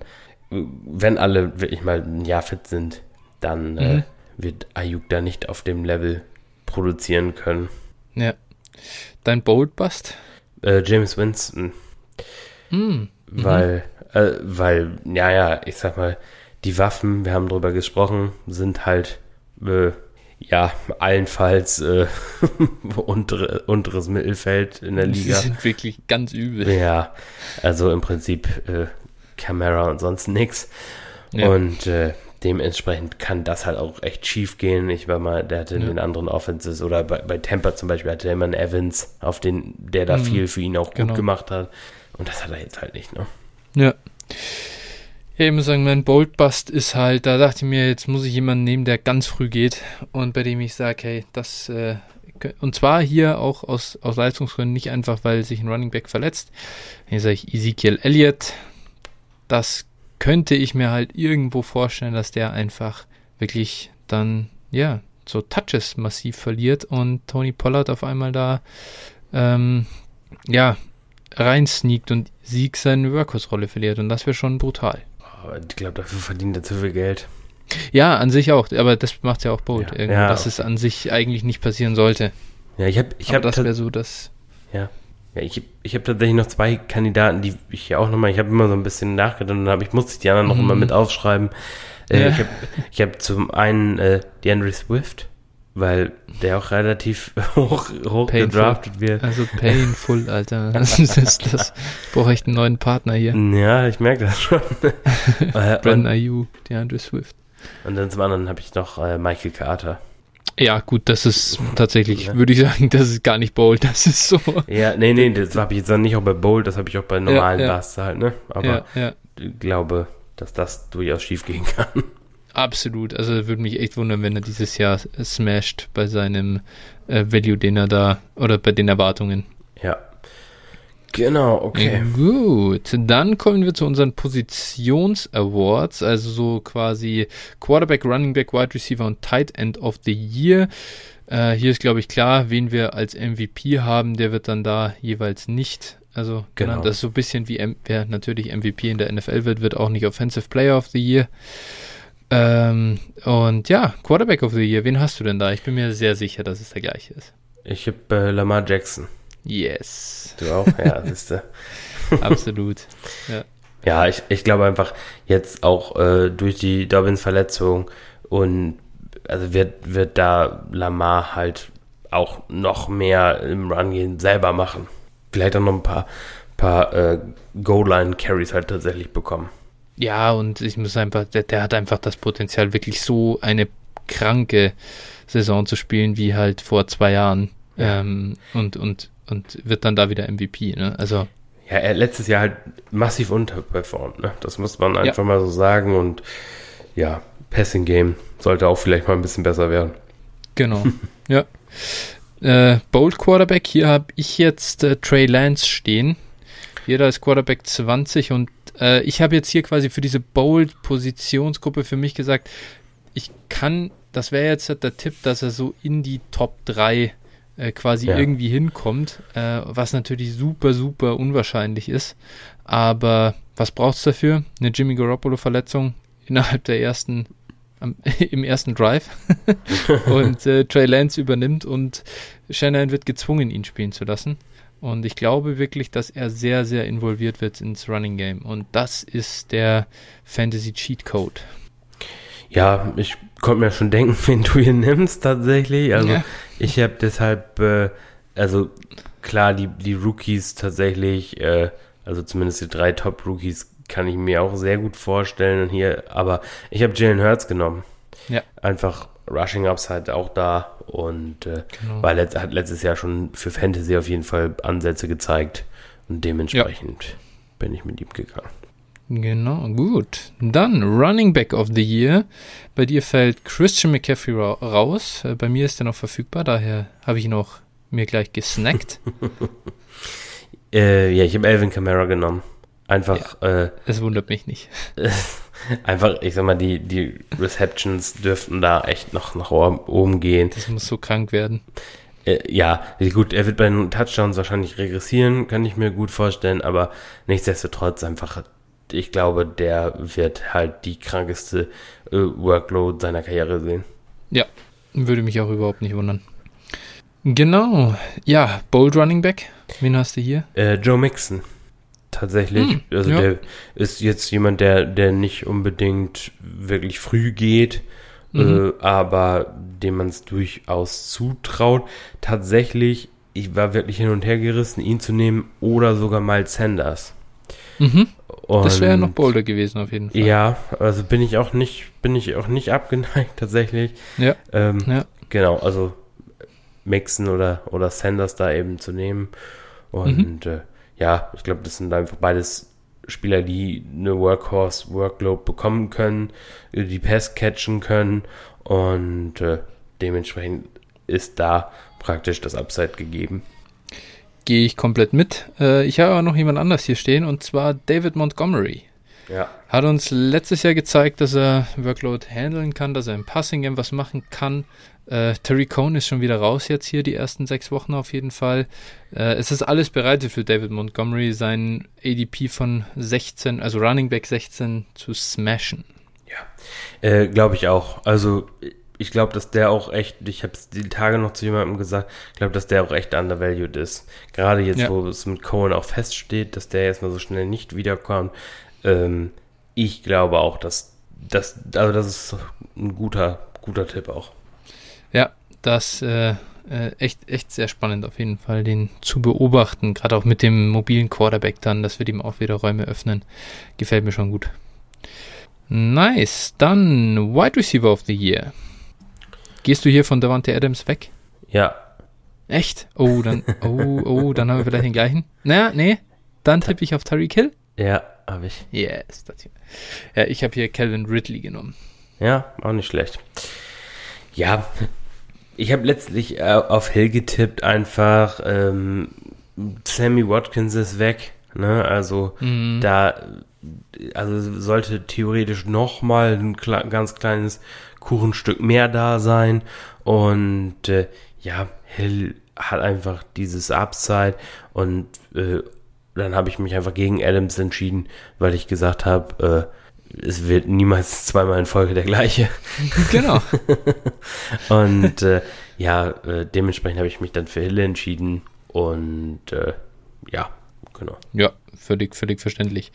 äh, wenn alle wirklich mal ein Jahr fit sind, dann äh, Mhm. wird Ayuk da nicht auf dem Level produzieren können. Ja. Dein Bold Bust? Äh, James Winston, Mm. weil, äh, weil, ja, ja, ich sag mal, die Waffen, wir haben drüber gesprochen, sind halt, äh, ja, allenfalls äh, untere, unteres Mittelfeld in der Die Liga. sind wirklich ganz übel. Ja, also im Prinzip äh, Camera und sonst nix. Ja. Und äh, dementsprechend kann das halt auch echt schief gehen. Ich war mal, der hatte in Ja. den anderen Offenses oder bei, bei Tampa zum Beispiel hatte er immer einen Evans, auf den, der da Mhm. viel für ihn auch Genau. gut gemacht hat. Und das hat er jetzt halt nicht, ne? Ja. Ja, ich muss sagen, mein Bold Bust ist halt, da dachte ich mir, jetzt muss ich jemanden nehmen, der ganz früh geht und bei dem ich sage, hey, das, äh, und zwar hier auch aus, aus Leistungsgründen, nicht einfach, weil sich ein Running Back verletzt. Hier sage ich Ezekiel Elliott. Das könnte ich mir halt irgendwo vorstellen, dass der einfach wirklich dann, ja, so Touches massiv verliert und Tony Pollard auf einmal da, ähm, ja, reinsneakt und Sieg seine Workhorse-Rolle verliert. Und das wäre schon brutal. Aber ich glaube, dafür verdient er zu viel Geld. Ja, an sich auch, aber das macht ja auch Bold. Ja. Ja. dass es an sich eigentlich nicht passieren sollte. Ja, ich habe ich aber hab das wäre so das. Ja, ich, ich habe tatsächlich noch zwei Kandidaten, die ich ja auch nochmal, ich habe immer so ein bisschen nachgedacht und habe ich musste die anderen noch Mhm. immer mit aufschreiben. Äh, Ja. Ich habe ich hab zum einen äh, DeAndre Swift, weil der auch relativ hoch, hoch Painful. gedraftet wird. Also painful, Alter. Das ist das. Brauche ich einen neuen Partner hier. Ja, ich merke das schon. äh, Brandon und, Ayu, DeAndre Swift. und dann zum anderen habe ich noch äh, Michael Carter. Ja, gut, das ist tatsächlich, Ja. würde ich sagen, das ist gar nicht bold. Das ist so. Ja, nee, nee, das habe ich jetzt noch nicht auch bei Bold, das habe ich auch bei normalen ja. Busts halt, ne? Aber ja, ja. ich glaube, dass das durchaus schief gehen kann. Absolut. Also würde mich echt wundern, wenn er dieses Jahr smasht bei seinem äh, Value, den er da, oder bei den Erwartungen. Ja. Genau, okay. Gut, dann kommen wir zu unseren Positions-Awards, also so quasi Quarterback, Running Back, Wide Receiver und Tight End of the Year. Äh, hier ist, glaube ich, klar, wen wir als MVP haben, der wird dann da jeweils nicht. Also, genau. Genau. das ist so ein bisschen wie, M wer natürlich MVP in der NFL wird, wird auch nicht Offensive Player of the Year. Ähm, und ja, Quarterback of the Year, wen hast du denn da? Ich bin mir sehr sicher, dass es der gleiche ist. Ich habe äh, Lamar Jackson. Yes, Du auch? Ja, siehste. absolut. Ja, ich, ich glaube einfach jetzt auch äh, durch die Dobbins-Verletzung und also wird, wird da Lamar halt auch noch mehr im Run-Game selber machen. Vielleicht auch noch ein paar, paar äh, Goal-Line-Carries halt tatsächlich bekommen. Ja, und ich muss einfach, der, der hat einfach das Potenzial, wirklich so eine kranke Saison zu spielen wie halt vor zwei Jahren. Ja. Ähm, und, und, und wird dann da wieder MVP, ne? Also, Ja, er hat letztes Jahr halt massiv unterperformt, ne? Das muss man einfach mal so sagen und ja, Passing Game sollte auch vielleicht mal ein bisschen besser werden. genau. ja. Äh, Bold Quarterback, hier habe ich jetzt äh, Trey Lance stehen. Jeder ist Quarterback 20 und äh, ich habe jetzt hier quasi für diese Bold-Positionsgruppe für mich gesagt, ich kann, das wäre jetzt der Tipp, dass er so in die Top 3 äh, quasi Ja. irgendwie hinkommt, äh, was natürlich super, super unwahrscheinlich ist. Aber was braucht es dafür? Eine Jimmy Garoppolo-Verletzung innerhalb der ersten, am, im ersten Drive. und äh, Trey Lance übernimmt und Shanahan wird gezwungen, ihn spielen zu lassen. Und ich glaube wirklich, dass er sehr, sehr involviert wird ins Running Game. Und das ist der Fantasy Cheat Code. Ja, ich konnte mir schon denken, wen du hier nimmst tatsächlich. Also Ja. ich habe deshalb, äh, also klar, die, die Rookies tatsächlich, äh, also zumindest die drei Top-Rookies kann ich mir auch sehr gut vorstellen hier, aber ich habe Jalen Hurts genommen. Ja. Einfach Rushing Upside auch da und äh, Genau. weil er hat letztes Jahr schon für Fantasy auf jeden Fall Ansätze gezeigt und dementsprechend bin ich mit ihm gegangen. Genau, gut. Dann Running Back of the Year. Bei dir fällt Christian McCaffrey ra raus. Äh, Bei mir ist er noch verfügbar, daher habe ich ihn auch mir gleich gesnackt. Äh, ja, ich habe Alvin Kamara genommen. Einfach, ja, äh, es wundert mich nicht. einfach, ich sag mal, die, die Receptions dürften da echt noch nach oben gehen. Das muss so krank werden. Äh, ja, gut, er wird bei den Touchdowns wahrscheinlich regressieren, kann ich mir gut vorstellen, aber nichtsdestotrotz einfach, ich glaube, der wird halt die krankeste äh, Workload seiner Karriere sehen. Ja, würde mich auch überhaupt nicht wundern. Genau, ja, Bold Running Back, wen hast du hier? Äh, Joe Mixon tatsächlich. Hm, also ja. der ist jetzt jemand, der, der nicht unbedingt wirklich früh geht, mhm. äh, aber dem man es durchaus zutraut. Tatsächlich, ich war wirklich hin und her gerissen, ihn zu nehmen oder sogar Miles Sanders. Mhm. das wäre noch bolder gewesen auf jeden Fall. Ja, also bin ich auch nicht, bin ich auch nicht abgeneigt tatsächlich. Ja. Ähm, ja. Genau, also Mixen oder, oder Sanders da eben zu nehmen. Und mhm. äh, ja, ich glaube, das sind einfach beides Spieler, die eine Workhorse-Workload bekommen können, die Pass catchen können und äh, dementsprechend ist da praktisch das Upside gegeben. Gehe ich komplett mit. Äh, ich habe aber noch jemand anders hier stehen und zwar David Montgomery. Ja. Hat uns letztes Jahr gezeigt, dass er Workload handeln kann, dass er im Passing Game was machen kann. Äh, Terry Cohn ist schon wieder raus jetzt hier, die ersten sechs Wochen auf jeden Fall. Äh, es ist alles bereitet für David Montgomery, sein ADP von 16, also Running Back 16 zu smashen. Ja, äh, glaube ich auch. Also ich glaube, dass der auch echt, ich habe es die Tage noch zu jemandem gesagt, ich glaube, dass der auch echt undervalued ist. Gerade jetzt, ja. wo es mit Cohen auch feststeht, dass der jetzt mal so schnell nicht wiederkommt. Ähm, ich glaube auch, dass das, also das ist ein guter, guter Tipp auch. Ja, das äh, äh, echt, echt sehr spannend auf jeden Fall, den zu beobachten. Gerade auch mit dem mobilen Quarterback dann, dass wir ihm auch wieder Räume öffnen. Gefällt mir schon gut. Nice. Dann Wide Receiver of the Year. Gehst du hier von Davante Adams weg? Ja. Echt? Oh, dann, oh, oh, dann haben wir vielleicht den gleichen. Naja, nee. Dann tippe ich auf Tyreek Hill. Ja, habe ich. Yes. Das hier. Ja, ich habe hier Calvin Ridley genommen. Ja, auch nicht schlecht. Ja, ich habe letztlich äh, auf Hill getippt, einfach ähm, Sammy Watkins ist weg. Ne? Also mhm. da also sollte theoretisch noch mal ein ganz kleines Kuchenstück mehr da sein. Und äh, ja, Hill hat einfach dieses Upside und äh, dann habe ich mich einfach gegen Adams entschieden, weil ich gesagt habe, äh, es wird niemals zweimal in Folge der gleiche. Genau. und äh, ja, äh, dementsprechend habe ich mich dann für Hill entschieden und äh, ja, genau. Ja, völlig, völlig verständlich.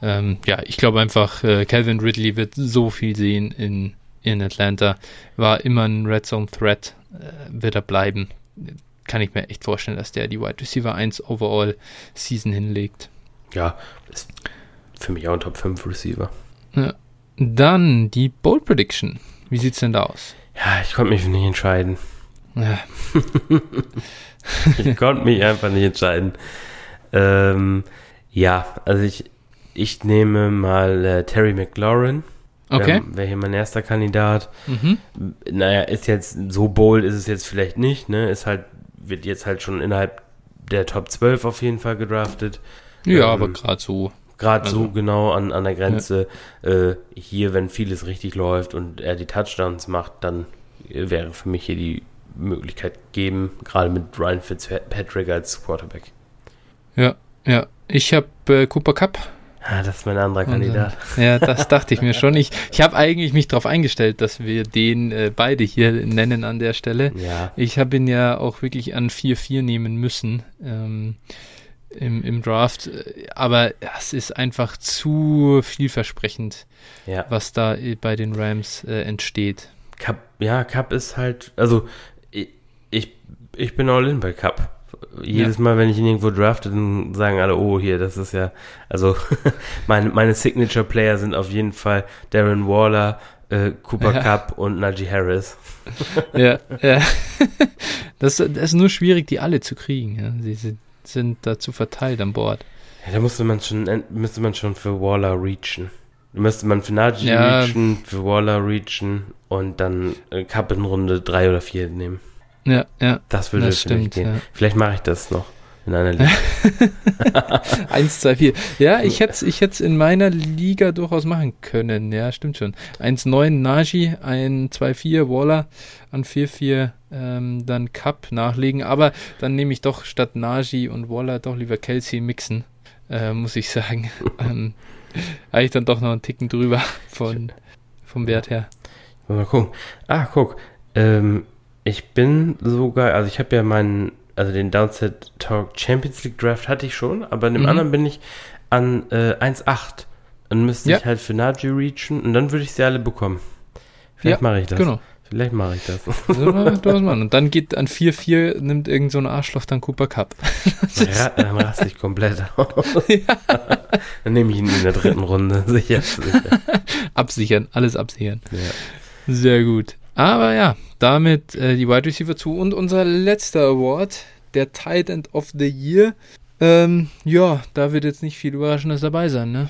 Ähm, ja, ich glaube einfach, äh, Calvin Ridley wird so viel sehen in, in Atlanta. War immer ein Red Zone Threat, äh, wird er bleiben. Kann ich mir echt vorstellen, dass der die Wide Receiver 1 Overall Season hinlegt. Ja, ist für mich auch ein Top 5 Receiver. Ja. Dann die Bold Prediction. Wie sieht's denn da aus? Ja, ich konnte mich nicht entscheiden. Ja. ich konnte mich einfach nicht entscheiden. Ähm, ja, also ich, ich nehme mal äh, Terry McLaurin. Okay. Wäre hier mein erster Kandidat. Mhm. Naja, ist jetzt so bold ist es jetzt vielleicht nicht, ne? Ist halt, wird jetzt halt schon innerhalb der Top 12 auf jeden Fall gedraftet. Ja, ähm, aber gerade so. Gerade also, so genau an, an der Grenze. Ja. Äh, hier, wenn vieles richtig läuft und er die Touchdowns macht, dann wäre für mich hier die Möglichkeit gegeben, gerade mit Ryan Fitzpatrick als Quarterback. Ja, ja. Ich habe äh, Cooper Cup. Ah, das ist mein anderer Kandidat. Und, äh, ja, das dachte ich mir schon. Ich, ich habe eigentlich mich darauf eingestellt, dass wir den äh, beide hier nennen an der Stelle. Ja. Ich habe ihn ja auch wirklich an 4-4 nehmen müssen. Ähm, im, im Draft, aber es ist einfach zu vielversprechend, ja. was da bei den Rams äh, entsteht. Cup, ja, Cup ist halt, also ich, ich, ich bin all in bei Cup. Jedes ja. Mal, wenn ich ihn irgendwo drafte, dann sagen alle, oh, hier, das ist ja, also meine, meine Signature-Player sind auf jeden Fall Darren Waller, äh, Cooper ja. Cup und Najee Harris. ja, ja. Das, das, ist nur schwierig, die alle zu kriegen. Ja. Sie sind sind dazu verteilt an Bord. Ja, da musste man schon, müsste man schon für Waller reachen. Da müsste man für Najee ja. reachen, für Waller reachen und dann äh, Cup in Runde 3 oder 4 nehmen. Ja, ja. Das würde das stimmt, gehen. Ja. Vielleicht mache ich das noch in einer Liga. 1, 2, 4. Ja, ich hätte es ich hätt's in meiner Liga durchaus machen können. Ja, stimmt schon. 1, 9 Naji, ein 2, 4 Waller, an 4, 4 ähm, dann Cup nachlegen. Aber dann nehme ich doch statt Naji und Waller doch lieber Kelsey mixen, äh, muss ich sagen. ähm, eigentlich dann doch noch einen Ticken drüber von, vom Wert her. Mal gucken. Ah, guck. Ähm, ich bin sogar, also ich habe ja meinen, also den Downset Talk Champions League Draft hatte ich schon, aber in dem Mhm. anderen bin ich an äh, 1,8. Dann müsste Ja. ich halt für Naji reachen und dann würde ich sie alle bekommen. Vielleicht Ja, mache ich das. Genau. Vielleicht mache ich das. So, du Mann. Und dann geht an 4-4, nimmt irgend so ein Arschloch dann Cooper Cup. Ja, dann raste ich komplett aus. Dann nehme ich ihn in der dritten Runde. Sicher, sicher. absichern, alles absichern. Ja. Sehr gut. Aber ja, damit äh, die Wide Receiver zu. Und unser letzter Award, der Tight End of the Year. Ähm, ja, da wird jetzt nicht viel Überraschendes dabei sein, ne?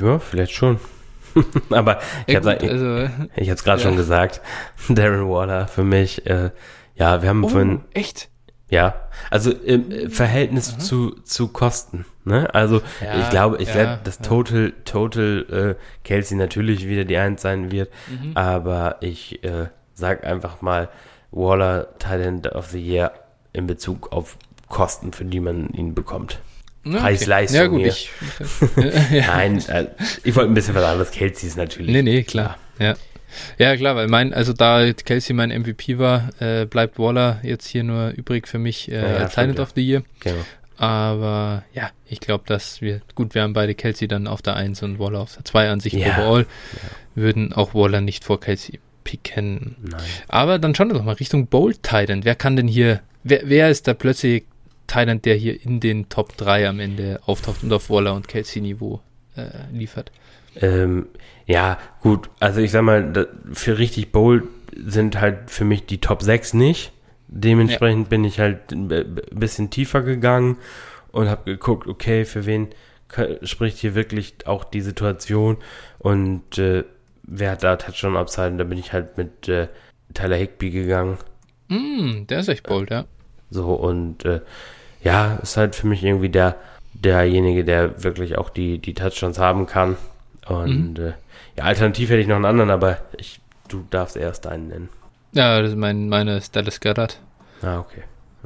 ja, vielleicht schon. Aber ich habe gut, also, ich es gerade ja. schon gesagt. Darren Waller für mich. Äh, ja, wir haben vorhin oh, echt? Ja, also im Verhältnis zu, zu Kosten. Ne? Also Ja, ich glaube, ich ja, werde das ja. Total, Total äh, Kelsey natürlich wieder die Eins sein wird, Mhm. aber ich äh, sag einfach mal Waller Talent of the Year in Bezug auf Kosten, für die man ihn bekommt. Ja, Preis-Leistung Ja, gut, hier. ich. ja. Nein, äh, ich wollte ein bisschen was anderes. Kelsey ist natürlich. Nee, nee, klar. Ja. Ja, klar, weil mein, also da Kelsey mein MVP war, äh, bleibt Waller jetzt hier nur übrig für mich äh, Ja, ja, als stimmt, Talent ja. of the Year. Genau. Aber ja, ich glaube, dass wir, gut, wir haben beide Kelsey dann auf der 1 und Waller auf der 2 an sich Ja. overall. Würden auch Waller nicht vor Kelsey picken. Nein. Aber dann schauen wir doch mal Richtung Bold Titan. Wer kann denn hier, wer, wer ist da plötzlich Titan, der hier in den Top 3 am Ende auftaucht und auf Waller und Kelsey Niveau äh, liefert? Ähm, ja, gut, also ich sag mal, für richtig bold sind halt für mich die Top 6 nicht. Dementsprechend bin ich halt ein bisschen tiefer gegangen und habe geguckt, okay, für wen spricht hier wirklich auch die Situation und äh, wer hat da Touchdown Upside und da bin ich halt mit äh, Tyler Higby gegangen. Mm, der ist echt bold, ja. So und äh, ja, ist halt für mich irgendwie der derjenige, der wirklich auch die, die Touchdowns haben kann. Und äh, ja, alternativ hätte ich noch einen anderen, aber ich, du darfst erst einen nennen. Ja, das ist mein, meine ist Dallas Goddard. Ah, okay.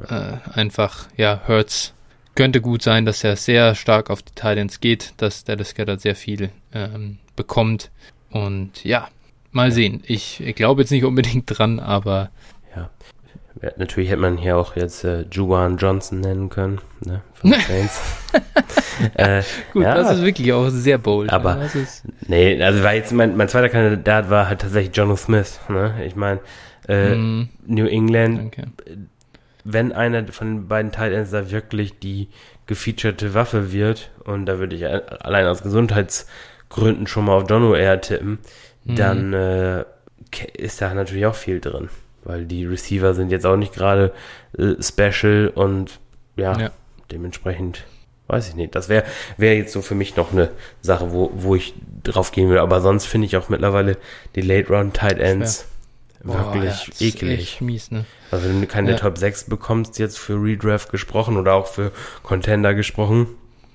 Äh, einfach, ja, Hurts könnte gut sein, dass er sehr stark auf die Titans geht, dass Dallas Goddard sehr viel ähm, bekommt. Und ja, mal sehen. Ich, ich glaube jetzt nicht unbedingt dran, aber Ja, natürlich hätte man hier auch jetzt äh, Juwan Johnson nennen können, ne? Von Saints. äh, gut, ja, das ist wirklich auch sehr bold. Aber- Ja, ist, nee, also war jetzt mein, mein zweiter Kandidat war halt tatsächlich Jono Smith, ne? Ich meine, äh, mm, New England danke. wenn einer von den beiden Titans da wirklich die gefeaturete Waffe wird, und da würde ich allein aus Gesundheitsgründen schon mal auf Jono eher tippen, Mhm. dann äh, ist da natürlich auch viel drin. Weil die Receiver sind jetzt auch nicht gerade äh, special und ja, Ja. dementsprechend weiß ich nicht. Das wäre wär jetzt so für mich noch eine Sache, wo, wo ich drauf gehen will. Aber sonst finde ich auch mittlerweile die Late Round Tight Ends Boah, wirklich ja, eklig. Echt mies, ne? Also wenn du keine Ja. Top 6 bekommst, jetzt für Redraft gesprochen oder auch für Contender gesprochen,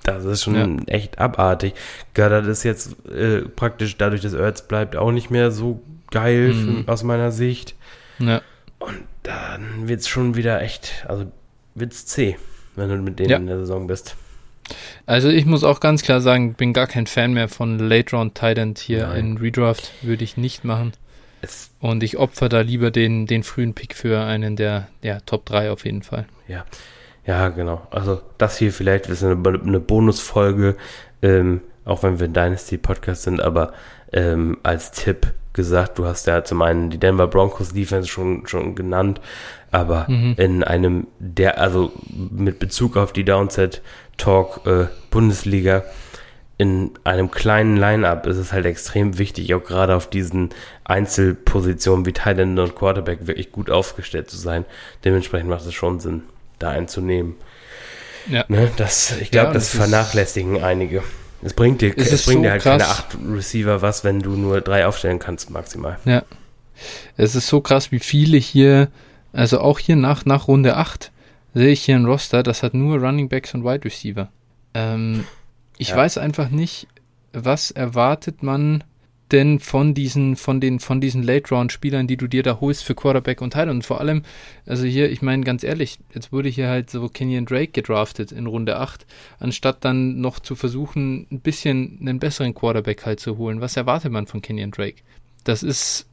das ist schon echt abartig. Goddard ist jetzt äh, praktisch dadurch, dass Ertz bleibt, auch nicht mehr so geil Mhm. für, aus meiner Sicht. Ja. Dann wird's schon wieder echt, also wird's zäh, wenn du mit denen Ja. in der Saison bist. Also ich muss auch ganz klar sagen, bin gar kein Fan mehr von Late Round Titan hier Nein. in Redraft. Würde ich nicht machen. Es, Und ich opfer da lieber den, den frühen Pick für einen der, der Top 3 auf jeden Fall. ja, genau. Also das hier vielleicht ist eine, eine Bonusfolge, ähm, auch wenn wir ein Dynasty-Podcast sind, aber ähm, als Tipp gesagt, du hast ja zum einen die Denver Broncos Defense schon, schon genannt, aber Mhm. in einem der, also mit Bezug auf die Downset Talk äh, Bundesliga, in einem kleinen Line-Up ist es halt extrem wichtig, auch gerade auf diesen Einzelpositionen wie Tight End und Quarterback wirklich gut aufgestellt zu sein. Dementsprechend macht es schon Sinn, da einzunehmen. Ja. Ne, das, ich glaube, Ja, das, das vernachlässigen einige. Es bringt dir, Es es bringt so dir halt krass. keine acht Receiver was, wenn du nur drei aufstellen kannst maximal. Es ist so krass, wie viele hier, also auch hier nach, nach Runde 8, sehe ich hier ein Roster, das hat nur Running Backs und Wide Receiver. Ähm, ich Ja. weiß einfach nicht, was erwartet man denn von diesen, von den, von diesen Late-Round-Spielern, die du dir da holst für Quarterback und Teil. Und vor allem, also hier, ich meine ganz ehrlich, jetzt wurde hier halt so Kenyon Drake gedraftet in Runde 8, anstatt dann noch zu versuchen, ein bisschen einen besseren Quarterback halt zu holen. Was erwartet man von Kenyon Drake? Das ist,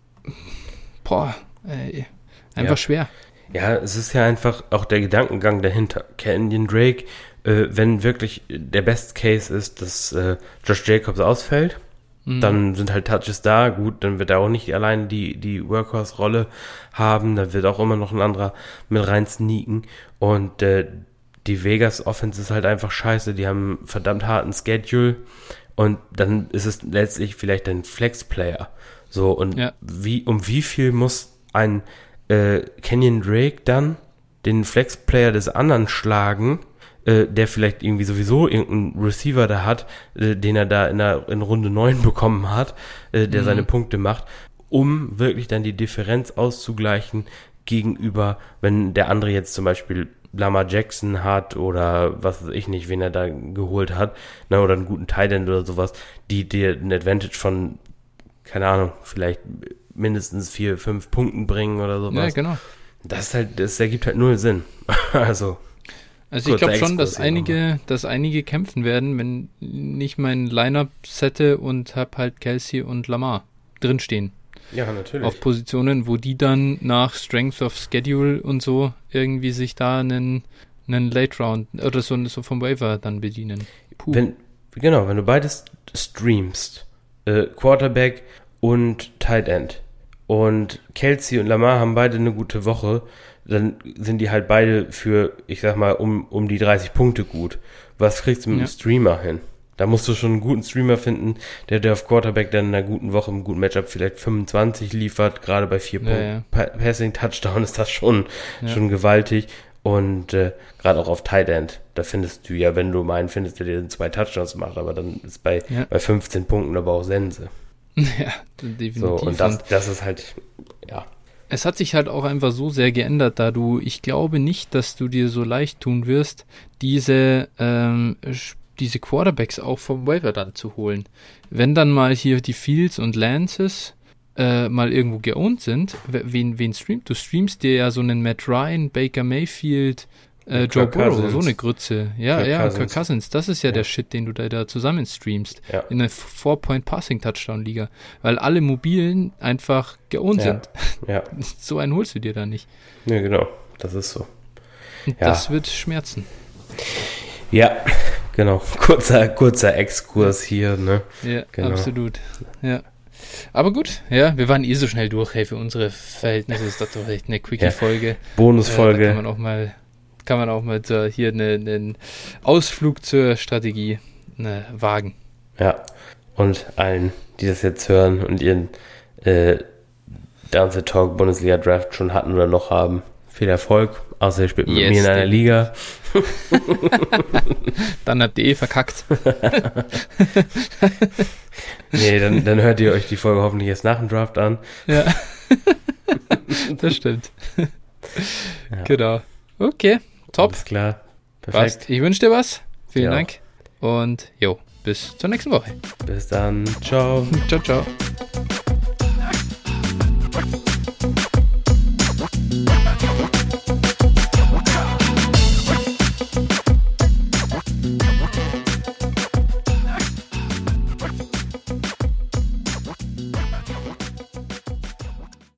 boah, ey, einfach Ja. schwer. Ja, es ist ja einfach auch der Gedankengang dahinter. Canyon Drake, äh, wenn wirklich der Best Case ist, dass äh, Josh Jacobs ausfällt, Mhm. dann sind halt Touches da. Gut, dann wird er auch nicht allein die, die Workhorse-Rolle haben. Da wird auch immer noch ein anderer mit rein sneaken. Und äh, die Vegas Offense ist halt einfach scheiße. Die haben einen verdammt harten Schedule. Und dann ist es letztlich vielleicht ein Flex-Player. So, und Ja. wie, um wie viel muss ein äh, Kenyon Drake dann den Flex-Player des anderen schlagen, äh, der vielleicht irgendwie sowieso irgendeinen Receiver da hat, äh, den er da in, der, in Runde 9 bekommen hat, äh, der Mhm. seine Punkte macht, um wirklich dann die Differenz auszugleichen gegenüber, wenn der andere jetzt zum Beispiel Lama Jackson hat oder was weiß ich nicht, wen er da geholt hat, ne, oder einen guten Tight End oder sowas, die dir ein Advantage von, keine Ahnung, vielleicht mindestens vier, fünf Punkten bringen oder sowas. Ja, genau. Das ist halt, das ergibt halt null Sinn. also, Also ich glaube schon, dass einige, dass einige kämpfen werden, wenn nicht mein Lineup sette und hab halt Kelsey und Lamar drinstehen. ja, natürlich. Auf Positionen, wo die dann nach Strength of Schedule und so irgendwie sich da einen, einen Late Round oder so, so vom Waiver dann bedienen. Puh. Wenn, genau, wenn du beides streamst, äh, Quarterback und Tight End und Kelsey und Lamar haben beide eine gute Woche, dann sind die halt beide für, ich sag mal, um, um die 30 Punkte gut. Was kriegst du mit Ja. einem Streamer hin? Da musst du schon einen guten Streamer finden, der dir auf Quarterback dann in einer guten Woche, im guten Matchup vielleicht 25 liefert. Gerade bei vier Ja, Punkten Pa- Passing Touchdown ist das schon, Ja. schon gewaltig. Und äh, gerade auch auf Tight End, da findest du ja, wenn du meinen findest, der dir zwei Touchdowns macht, aber dann ist bei, Ja. bei 15 Punkten aber auch Sense. ja, definitiv. So, und das, das ist halt, ja. Es hat sich halt auch einfach so sehr geändert, da du, ich glaube nicht, dass du dir so leicht tun wirst, diese, ähm, diese Quarterbacks auch vom Waiver dann zu holen. Wenn dann mal hier die Fields und Lances äh, mal irgendwo geowned sind, we- wen, wen streamt? Du streamst dir ja so einen Matt Ryan, Baker Mayfield, äh, Joe Burrow, so eine Grütze. Ja, Kirk ja, Cousins. Kirk Cousins, das ist ja, Ja. der Shit, den du da, da zusammen streamst. Ja. In einer Four-Point-Passing-Touchdown-Liga. Weil alle Mobilen einfach geowned Ja. sind. Ja, So einen holst du dir da nicht. ja, genau, das ist so. Das wird schmerzen. Ja, genau. Kurzer, kurzer Exkurs hier, ne? Ja, Genau. absolut. Ja. Aber gut, ja, wir waren eh so schnell durch, hey, für unsere Verhältnisse ist das doch echt eine Quickie-Folge. Äh, da Bonusfolge. kann man auch mal, kann man auch mal so hier einen einen Ausflug zur Strategie ne, wagen. Ja. Und allen, die das jetzt hören und ihren äh, Dance Talk Bundesliga Draft schon hatten oder noch haben, viel Erfolg. Außer ihr spielt mit Yes, mir in einer. Liga. Dann habt ihr eh verkackt. Nee, dann, dann hört ihr euch die Folge hoffentlich erst nach dem Draft an. Ja. das stimmt. Ja. Genau. Okay, top. Alles klar. Perfekt. Passt. Ich wünsche dir was. Vielen Ja. Dank. Und jo, bis zur nächsten Woche. Bis dann. Ciao. Ciao, ciao.